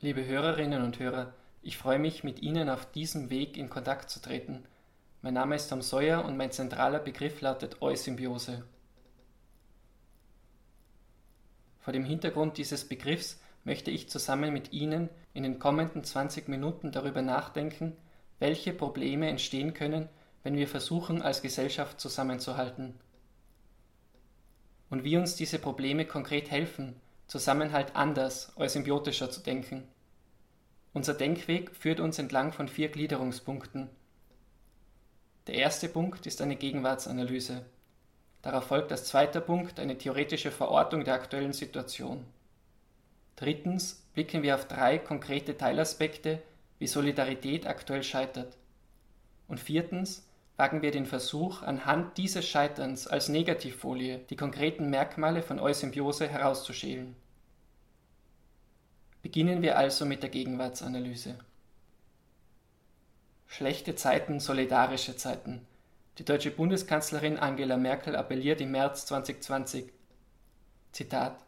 Liebe Hörerinnen und Hörer, ich freue mich, mit Ihnen auf diesem Weg in Kontakt zu treten. Mein Name ist Tom Sawyer und mein zentraler Begriff lautet Eusymbiose. Vor dem Hintergrund dieses Begriffs möchte ich zusammen mit Ihnen in den kommenden 20 Minuten darüber nachdenken, welche Probleme entstehen können, wenn wir versuchen, als Gesellschaft zusammenzuhalten. Und wie uns diese Probleme konkret helfen, Zusammenhalt anders, eusymbiotischer zu denken. Unser Denkweg führt uns entlang von vier Gliederungspunkten. Der erste Punkt ist eine Gegenwartsanalyse. Darauf folgt als zweiter Punkt eine theoretische Verortung der aktuellen Situation. Drittens blicken wir auf drei konkrete Teilaspekte, wie Solidarität aktuell scheitert. Und viertens wagen wir den Versuch, anhand dieses Scheiterns als Negativfolie die konkreten Merkmale von Eusymbiose herauszuschälen. Beginnen wir also mit der Gegenwartsanalyse. Schlechte Zeiten, solidarische Zeiten. Die deutsche Bundeskanzlerin Angela Merkel appelliert im März 2020. Zitat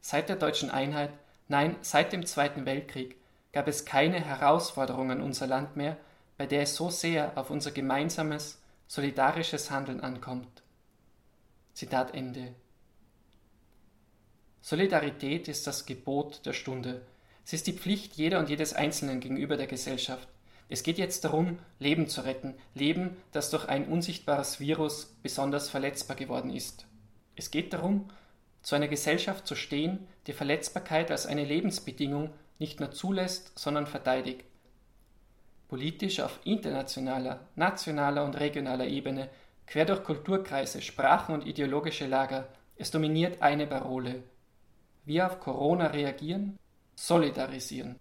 Seit der deutschen Einheit, nein, seit dem Zweiten Weltkrieg gab es keine Herausforderung an unser Land mehr, bei der es so sehr auf unser gemeinsames, solidarisches Handeln ankommt. Zitat Ende. Solidarität ist das Gebot der Stunde. Sie ist die Pflicht jeder und jedes Einzelnen gegenüber der Gesellschaft. Es geht jetzt darum, Leben zu retten, Leben, das durch ein unsichtbares Virus besonders verletzbar geworden ist. Es geht darum, zu einer Gesellschaft zu stehen, die Verletzbarkeit als eine Lebensbedingung nicht nur zulässt, sondern verteidigt politisch auf internationaler, nationaler und regionaler Ebene, quer durch Kulturkreise, Sprachen und ideologische Lager, es dominiert eine Parole. Wir auf Corona reagieren, solidarisieren.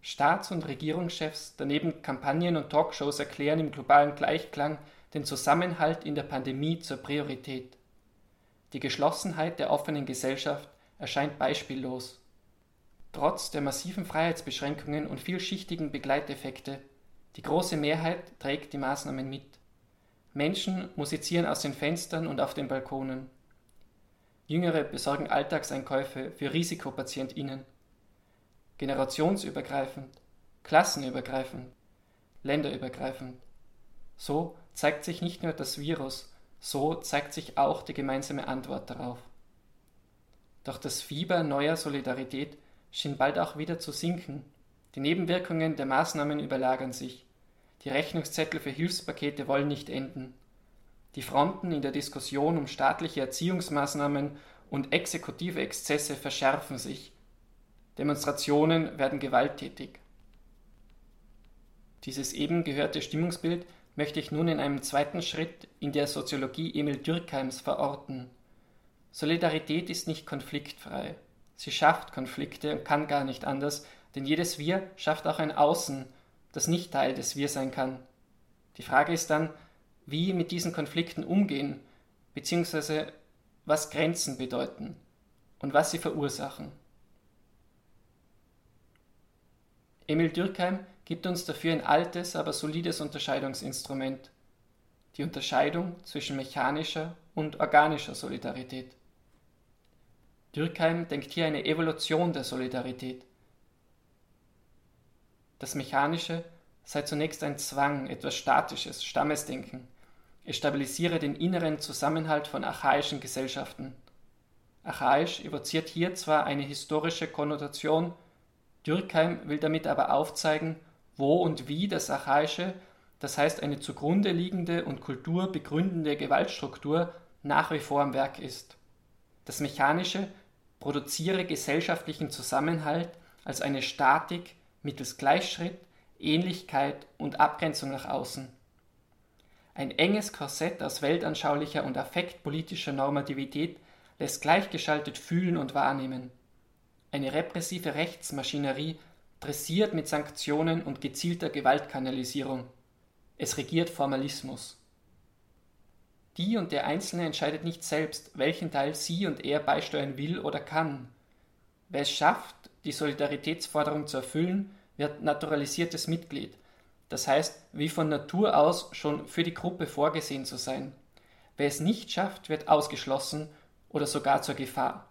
Staats- und Regierungschefs, daneben Kampagnen und Talkshows erklären im globalen Gleichklang den Zusammenhalt in der Pandemie zur Priorität. Die Geschlossenheit der offenen Gesellschaft erscheint beispiellos Trotz der massiven Freiheitsbeschränkungen und vielschichtigen Begleiteffekte, die große Mehrheit trägt die Maßnahmen mit. Menschen musizieren aus den Fenstern und auf den Balkonen. Jüngere besorgen Alltagseinkäufe für Risikopatientinnen. Generationsübergreifend, klassenübergreifend, länderübergreifend. So zeigt sich nicht nur das Virus, so zeigt sich auch die gemeinsame Antwort darauf. Doch das Fieber neuer Solidarität schien bald auch wieder zu sinken. Die Nebenwirkungen der Maßnahmen überlagern sich. Die Rechnungszettel für Hilfspakete wollen nicht enden. Die Fronten in der Diskussion um staatliche Erziehungsmaßnahmen und exekutive Exzesse verschärfen sich. Demonstrationen werden gewalttätig. Dieses eben gehörte Stimmungsbild möchte ich nun in einem zweiten Schritt in der Soziologie Emil Dürkheims verorten. Solidarität ist nicht konfliktfrei. Sie schafft Konflikte und kann gar nicht anders, denn jedes Wir schafft auch ein Außen, das nicht Teil des Wir sein kann. Die Frage ist dann, wie mit diesen Konflikten umgehen, beziehungsweise was Grenzen bedeuten und was sie verursachen. Emil Dürkheim gibt uns dafür ein altes, aber solides Unterscheidungsinstrument, die Unterscheidung zwischen mechanischer und organischer Solidarität. Dürkheim denkt hier eine Evolution der Solidarität. Das Mechanische sei zunächst ein Zwang, etwas Statisches, Stammesdenken. Es stabilisiere den inneren Zusammenhalt von archaischen Gesellschaften. Archaisch evoziert hier zwar eine historische Konnotation, Dürkheim will damit aber aufzeigen, wo und wie das Archaische, das heißt eine zugrunde liegende und kulturbegründende Gewaltstruktur, nach wie vor am Werk ist. Das Mechanische produziere gesellschaftlichen Zusammenhalt als eine Statik mittels Gleichschritt, Ähnlichkeit und Abgrenzung nach außen. Ein enges Korsett aus weltanschaulicher und affektpolitischer Normativität lässt gleichgeschaltet fühlen und wahrnehmen. Eine repressive Rechtsmaschinerie dressiert mit Sanktionen und gezielter Gewaltkanalisierung. Es regiert Formalismus. Die und der Einzelne entscheidet nicht selbst, welchen Teil sie und er beisteuern will oder kann. Wer es schafft, die Solidaritätsforderung zu erfüllen, wird naturalisiertes Mitglied, das heißt, wie von Natur aus schon für die Gruppe vorgesehen zu sein. Wer es nicht schafft, wird ausgeschlossen oder sogar zur Gefahr.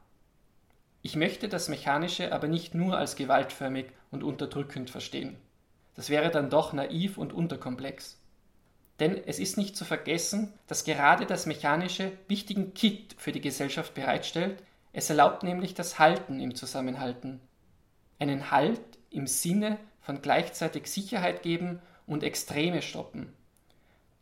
Ich möchte das Mechanische aber nicht nur als gewaltförmig und unterdrückend verstehen. Das wäre dann doch naiv und unterkomplex. Denn es ist nicht zu vergessen, dass gerade das Mechanische wichtigen Kit für die Gesellschaft bereitstellt, es erlaubt nämlich das Halten im Zusammenhalten. Einen Halt im Sinne von gleichzeitig Sicherheit geben und Extreme stoppen.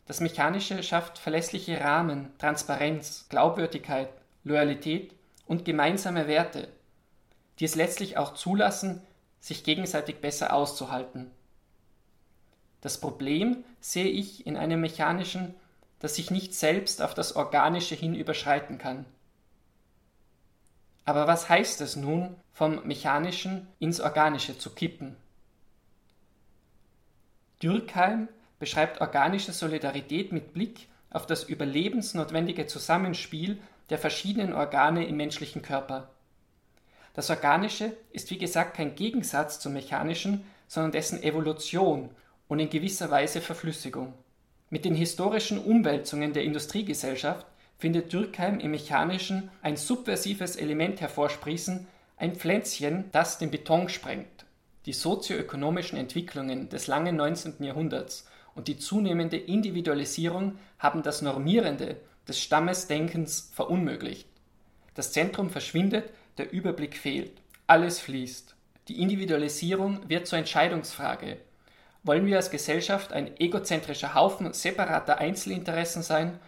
Das Mechanische schafft verlässliche Rahmen, Transparenz, Glaubwürdigkeit, Loyalität und gemeinsame Werte, die es letztlich auch zulassen, sich gegenseitig besser auszuhalten. Das Problem sehe ich in einem Mechanischen, das sich nicht selbst auf das Organische hin überschreiten kann. Aber was heißt es nun, vom Mechanischen ins Organische zu kippen? Dürkheim beschreibt organische Solidarität mit Blick auf das überlebensnotwendige Zusammenspiel der verschiedenen Organe im menschlichen Körper. Das Organische ist wie gesagt kein Gegensatz zum Mechanischen, sondern dessen Evolution und in gewisser Weise Verflüssigung. Mit den historischen Umwälzungen der Industriegesellschaft findet Dürkheim im Mechanischen ein subversives Element hervorsprießen, ein Pflänzchen, das den Beton sprengt. Die sozioökonomischen Entwicklungen des langen 19. Jahrhunderts und die zunehmende Individualisierung haben das Normierende des Stammesdenkens verunmöglicht. Das Zentrum verschwindet, der Überblick fehlt, alles fließt. Die Individualisierung wird zur Entscheidungsfrage. Wollen wir als Gesellschaft ein egozentrischer Haufen separater Einzelinteressen sein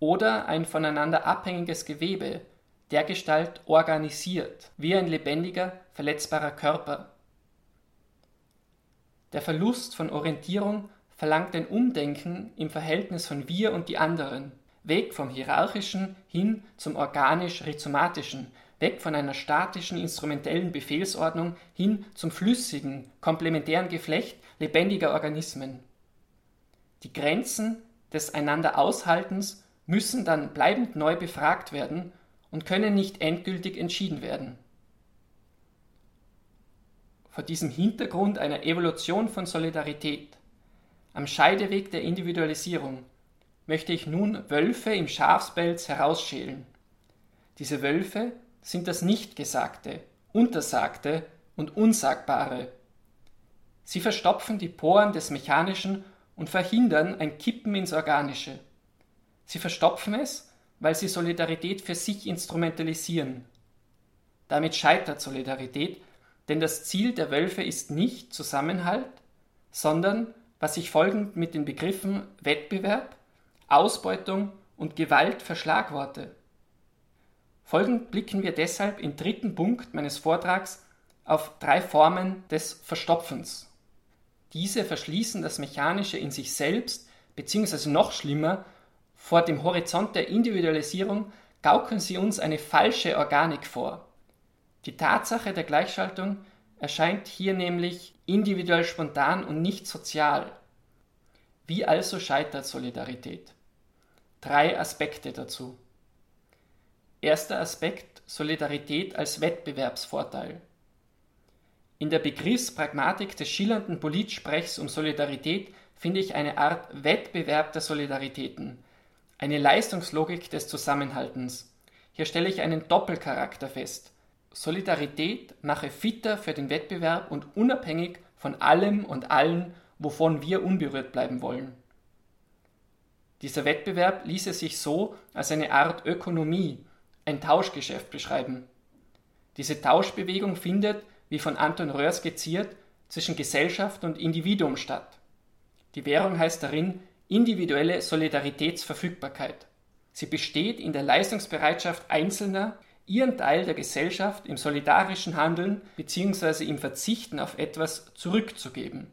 oder ein voneinander abhängiges Gewebe, dergestalt organisiert, wie ein lebendiger, verletzbarer Körper? Der Verlust von Orientierung verlangt ein Umdenken im Verhältnis von wir und die anderen, weg vom Hierarchischen hin zum organisch-rhizomatischen, weg von einer statischen instrumentellen Befehlsordnung hin zum flüssigen, komplementären Geflecht lebendiger Organismen. Die Grenzen des einander Aushaltens müssen dann bleibend neu befragt werden und können nicht endgültig entschieden werden. Vor diesem Hintergrund einer Evolution von Solidarität am Scheideweg der Individualisierung möchte ich nun Wölfe im Schafspelz herausschälen. Diese Wölfe sind das Nichtgesagte, Untersagte und Unsagbare. Sie verstopfen die Poren des Mechanischen und verhindern ein Kippen ins Organische. Sie verstopfen es, weil sie Solidarität für sich instrumentalisieren. Damit scheitert Solidarität, denn das Ziel der Wölfe ist nicht Zusammenhalt, sondern was sich folgend mit den Begriffen Wettbewerb, Ausbeutung und Gewalt verschlagworte. Folgend blicken wir deshalb im dritten Punkt meines Vortrags auf drei Formen des Verstopfens. Diese verschließen das Mechanische in sich selbst, beziehungsweise noch schlimmer, vor dem Horizont der Individualisierung gaukeln sie uns eine falsche Organik vor. Die Tatsache der Gleichschaltung erscheint hier nämlich individuell spontan und nicht sozial. Wie also scheitert Solidarität? Drei Aspekte dazu. Erster Aspekt Solidarität als Wettbewerbsvorteil. In der Begriffspragmatik des schillernden Politsprechs um Solidarität finde ich eine Art Wettbewerb der Solidaritäten, eine Leistungslogik des Zusammenhaltens. Hier stelle ich einen Doppelcharakter fest. Solidarität mache fitter für den Wettbewerb und unabhängig von allem und allen, wovon wir unberührt bleiben wollen. Dieser Wettbewerb ließe sich so als eine Art Ökonomie, ein Tauschgeschäft beschreiben. Diese Tauschbewegung findet, wie von Anton Röhr skizziert, zwischen Gesellschaft und Individuum statt. Die Währung heißt darin individuelle Solidaritätsverfügbarkeit. Sie besteht in der Leistungsbereitschaft Einzelner, ihren Teil der Gesellschaft im solidarischen Handeln bzw. im Verzichten auf etwas zurückzugeben.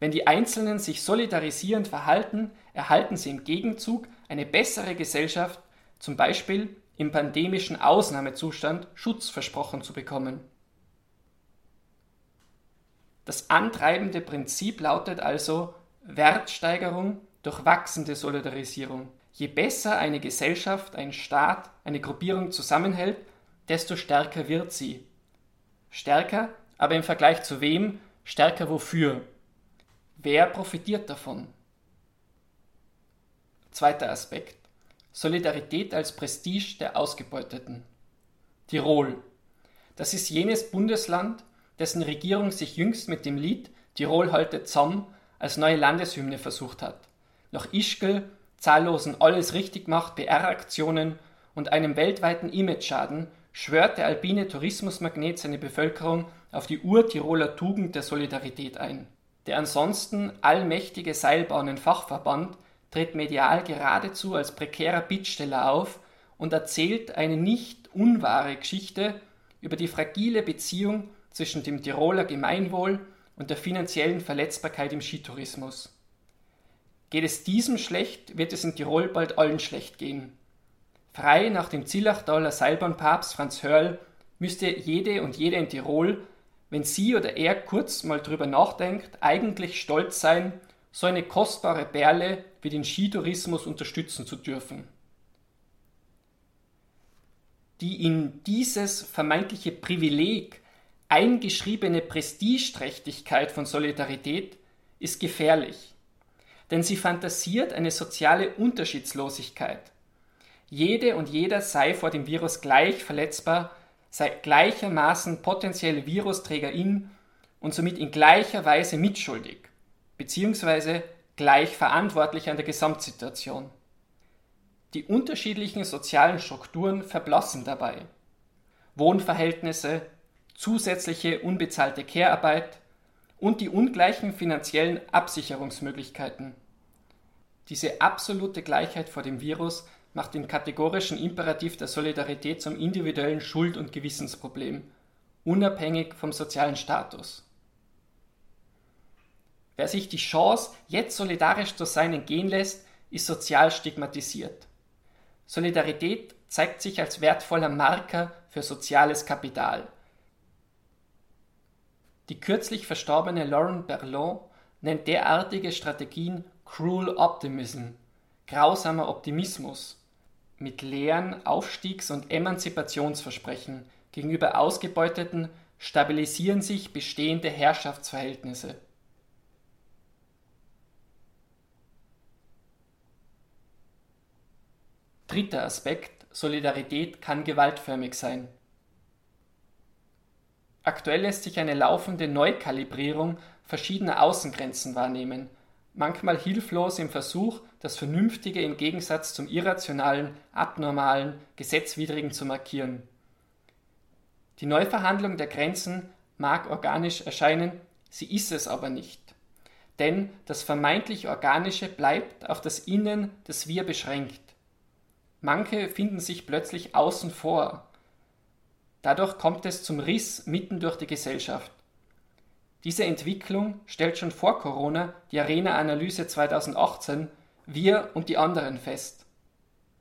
Wenn die Einzelnen sich solidarisierend verhalten, erhalten sie im Gegenzug eine bessere Gesellschaft, zum Beispiel im pandemischen Ausnahmezustand Schutz versprochen zu bekommen. Das antreibende Prinzip lautet also Wertsteigerung durch wachsende Solidarisierung. Je besser eine Gesellschaft, ein Staat, eine Gruppierung zusammenhält, desto stärker wird sie. Stärker, aber im Vergleich zu wem? Stärker wofür? Wer profitiert davon? Zweiter Aspekt. Solidarität als Prestige der Ausgebeuteten. Tirol. Das ist jenes Bundesland, dessen Regierung sich jüngst mit dem Lied Tirol haltet zusammen als neue Landeshymne versucht hat. Nach Ischgl, zahllosen Alles richtig macht PR-Aktionen und einem weltweiten Image-Schaden schwört der alpine Tourismusmagnet seine Bevölkerung auf die Ur-Tiroler Tugend der Solidarität ein. Der ansonsten allmächtige Seilbahnenfachverband tritt medial geradezu als prekärer Bittsteller auf und erzählt eine nicht unwahre Geschichte über die fragile Beziehung zwischen dem Tiroler Gemeinwohl und der finanziellen Verletzbarkeit im Skitourismus. Geht es diesem schlecht, wird es in Tirol bald allen schlecht gehen. Frei nach dem Zillachtaler Seilbahnpapst Franz Hörl müsste jede und jeder in Tirol, wenn sie oder er kurz mal drüber nachdenkt, eigentlich stolz sein, so eine kostbare Perle wie den Skitourismus unterstützen zu dürfen. Die in dieses vermeintliche Privileg eingeschriebene Prestigeträchtigkeit von Solidarität ist gefährlich, denn sie fantasiert eine soziale Unterschiedslosigkeit. Jede und jeder sei vor dem Virus gleich verletzbar, sei gleichermaßen potenzielle Virusträgerin und somit in gleicher Weise mitschuldig, beziehungsweise gleich verantwortlich an der Gesamtsituation. Die unterschiedlichen sozialen Strukturen verblassen dabei. Wohnverhältnisse, zusätzliche unbezahlte Care-Arbeit und die ungleichen finanziellen Absicherungsmöglichkeiten. Diese absolute Gleichheit vor dem Virus macht den kategorischen Imperativ der Solidarität zum individuellen Schuld- und Gewissensproblem, unabhängig vom sozialen Status. Wer sich die Chance, jetzt solidarisch zu sein, entgehen lässt, ist sozial stigmatisiert. Solidarität zeigt sich als wertvoller Marker für soziales Kapital. Die kürzlich verstorbene Lauren Berlot nennt derartige Strategien Cruel Optimism, grausamer Optimismus, mit leeren Aufstiegs- und Emanzipationsversprechen gegenüber Ausgebeuteten stabilisieren sich bestehende Herrschaftsverhältnisse. Dritter Aspekt Solidarität kann gewaltförmig sein. Aktuell lässt sich eine laufende Neukalibrierung verschiedener Außengrenzen wahrnehmen, manchmal hilflos im Versuch, das Vernünftige im Gegensatz zum Irrationalen, Abnormalen, Gesetzwidrigen zu markieren. Die Neuverhandlung der Grenzen mag organisch erscheinen, sie ist es aber nicht. Denn das vermeintlich Organische bleibt auf das Innen des Wir beschränkt. Manche finden sich plötzlich außen vor. Dadurch kommt es zum Riss mitten durch die Gesellschaft. Diese Entwicklung stellt schon vor Corona die Arena-Analyse 2018 Wir und die anderen fest.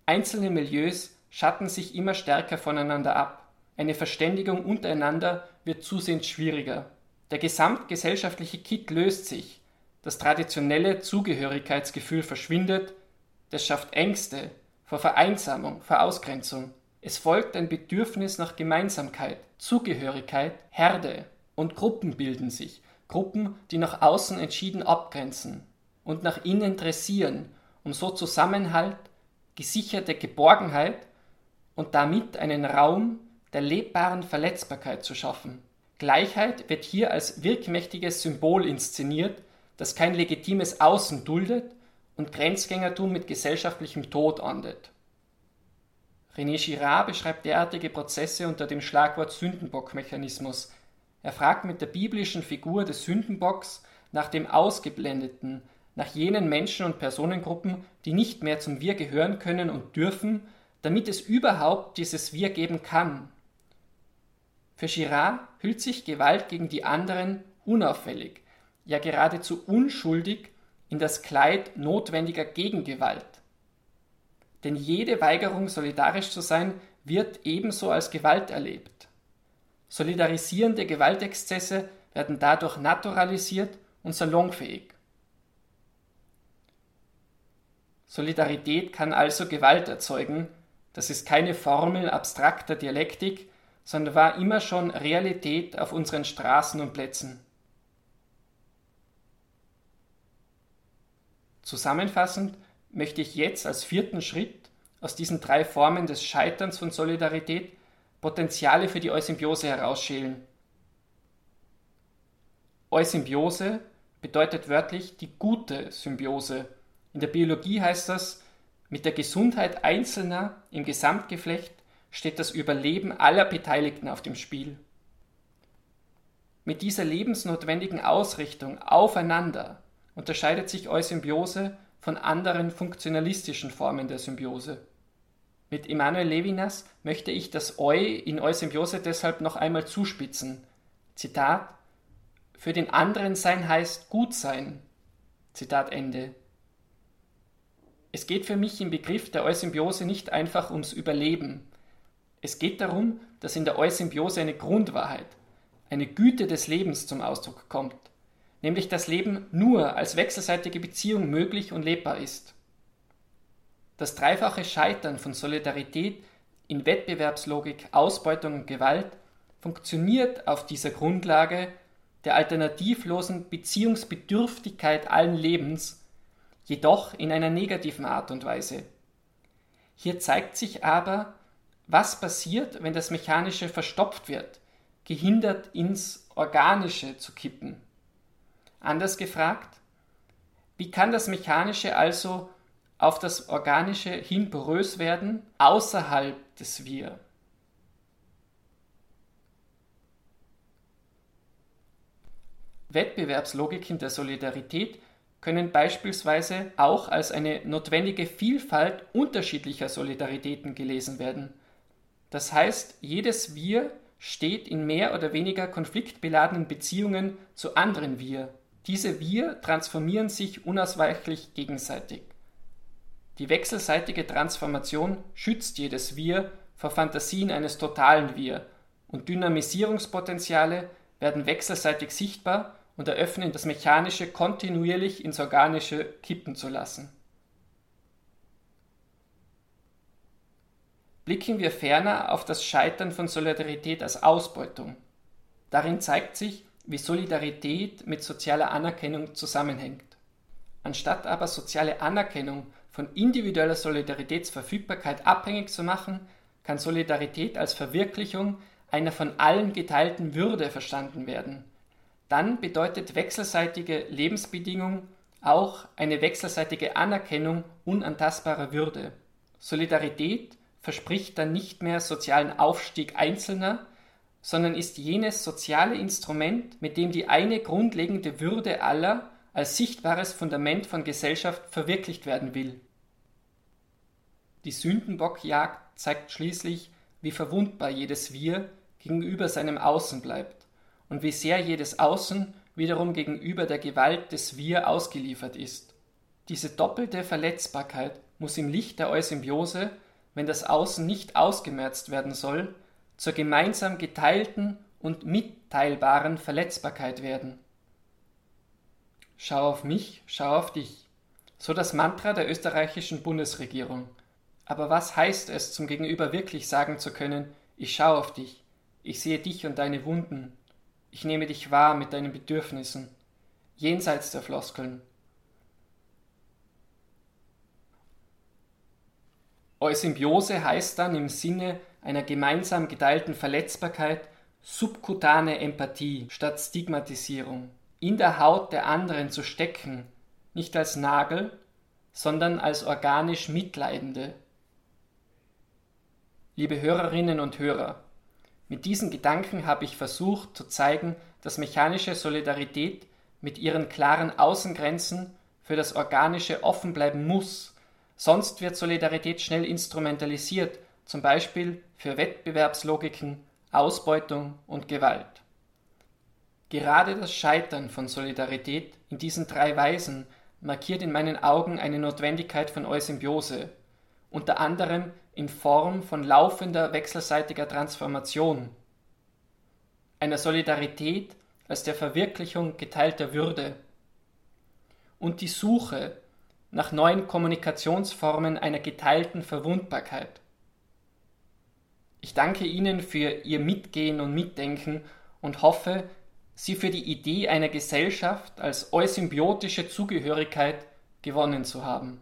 Einzelne Milieus schatten sich immer stärker voneinander ab. Eine Verständigung untereinander wird zusehends schwieriger. Der gesamtgesellschaftliche Kit löst sich. Das traditionelle Zugehörigkeitsgefühl verschwindet. Das schafft Ängste, vor Vereinsamung, vor Ausgrenzung. Es folgt ein Bedürfnis nach Gemeinsamkeit, Zugehörigkeit, Herde und Gruppen bilden sich, Gruppen, die nach außen entschieden abgrenzen und nach innen dressieren, um so Zusammenhalt, gesicherte Geborgenheit und damit einen Raum der lebbaren Verletzbarkeit zu schaffen. Gleichheit wird hier als wirkmächtiges Symbol inszeniert, das kein legitimes Außen duldet, und Grenzgängertum mit gesellschaftlichem Tod ahndet. René Girard beschreibt derartige Prozesse unter dem Schlagwort Sündenbockmechanismus. Er fragt mit der biblischen Figur des Sündenbocks nach dem Ausgeblendeten, nach jenen Menschen und Personengruppen, die nicht mehr zum Wir gehören können und dürfen, damit es überhaupt dieses Wir geben kann. Für Girard hüllt sich Gewalt gegen die anderen unauffällig, ja geradezu unschuldig in das Kleid notwendiger Gegengewalt. Denn jede Weigerung, solidarisch zu sein, wird ebenso als Gewalt erlebt. Solidarisierende Gewaltexzesse werden dadurch naturalisiert und salonfähig. Solidarität kann also Gewalt erzeugen, das ist keine Formel abstrakter Dialektik, sondern war immer schon Realität auf unseren Straßen und Plätzen. Zusammenfassend möchte ich jetzt als vierten Schritt aus diesen drei Formen des Scheiterns von Solidarität Potenziale für die Eusymbiose herausschälen. Eusymbiose bedeutet wörtlich die gute Symbiose. In der Biologie heißt das, mit der Gesundheit Einzelner im Gesamtgeflecht steht das Überleben aller Beteiligten auf dem Spiel. Mit dieser lebensnotwendigen Ausrichtung aufeinander unterscheidet sich Eusymbiose von anderen funktionalistischen Formen der Symbiose. Mit Emanuel Levinas möchte ich das Eu in Eusymbiose deshalb noch einmal zuspitzen. Zitat: Für den anderen sein heißt gut sein. Zitat Ende. Es geht für mich im Begriff der Eusymbiose nicht einfach ums Überleben. Es geht darum, dass in der Eusymbiose eine Grundwahrheit, eine Güte des Lebens zum Ausdruck kommt, nämlich dass Leben nur als wechselseitige Beziehung möglich und lebbar ist. Das dreifache Scheitern von Solidarität in Wettbewerbslogik, Ausbeutung und Gewalt funktioniert auf dieser Grundlage der alternativlosen Beziehungsbedürftigkeit allen Lebens, jedoch in einer negativen Art und Weise. Hier zeigt sich aber, was passiert, wenn das Mechanische verstopft wird, gehindert ins Organische zu kippen. Anders gefragt, wie kann das Mechanische also auf das Organische hin porös werden, außerhalb des Wir? Wettbewerbslogiken der Solidarität können beispielsweise auch als eine notwendige Vielfalt unterschiedlicher Solidaritäten gelesen werden. Das heißt, jedes Wir steht in mehr oder weniger konfliktbeladenen Beziehungen zu anderen Wir. Diese Wir transformieren sich unausweichlich gegenseitig. Die wechselseitige Transformation schützt jedes Wir vor Fantasien eines totalen Wir und Dynamisierungspotenziale werden wechselseitig sichtbar und eröffnen das Mechanische kontinuierlich ins Organische kippen zu lassen. Blicken wir ferner auf das Scheitern von Solidarität als Ausbeutung. Darin zeigt sich, wie Solidarität mit sozialer Anerkennung zusammenhängt. Anstatt aber soziale Anerkennung von individueller Solidaritätsverfügbarkeit abhängig zu machen, kann Solidarität als Verwirklichung einer von allen geteilten Würde verstanden werden. Dann bedeutet wechselseitige Lebensbedingung auch eine wechselseitige Anerkennung unantastbarer Würde. Solidarität verspricht dann nicht mehr sozialen Aufstieg Einzelner, sondern ist jenes soziale Instrument, mit dem die eine grundlegende Würde aller als sichtbares Fundament von Gesellschaft verwirklicht werden will. Die Sündenbockjagd zeigt schließlich, wie verwundbar jedes Wir gegenüber seinem Außen bleibt und wie sehr jedes Außen wiederum gegenüber der Gewalt des Wir ausgeliefert ist. Diese doppelte Verletzbarkeit muss im Licht der Eusymbiose wenn das Außen nicht ausgemerzt werden soll, zur gemeinsam geteilten und mitteilbaren Verletzbarkeit werden. Schau auf mich, schau auf dich. So das Mantra der österreichischen Bundesregierung. Aber was heißt es, zum Gegenüber wirklich sagen zu können, ich schau auf dich, ich sehe dich und deine Wunden, ich nehme dich wahr mit deinen Bedürfnissen, jenseits der Floskeln, Eusymbiose heißt dann im Sinne einer gemeinsam geteilten Verletzbarkeit subkutane Empathie statt Stigmatisierung. In der Haut der anderen zu stecken, nicht als Nagel, sondern als organisch Mitleidende. Liebe Hörerinnen und Hörer, mit diesen Gedanken habe ich versucht zu zeigen, dass mechanische Solidarität mit ihren klaren Außengrenzen für das Organische offen bleiben muss Sonst wird Solidarität schnell instrumentalisiert, zum Beispiel für Wettbewerbslogiken, Ausbeutung und Gewalt. Gerade das Scheitern von Solidarität in diesen drei Weisen markiert in meinen Augen eine Notwendigkeit von Eusymbiose, unter anderem in Form von laufender wechselseitiger Transformation, einer Solidarität als der Verwirklichung geteilter Würde und die Suche nach neuen Kommunikationsformen einer geteilten Verwundbarkeit. Ich danke Ihnen für Ihr Mitgehen und Mitdenken und hoffe, Sie für die Idee einer Gesellschaft als eusymbiotische Zugehörigkeit gewonnen zu haben.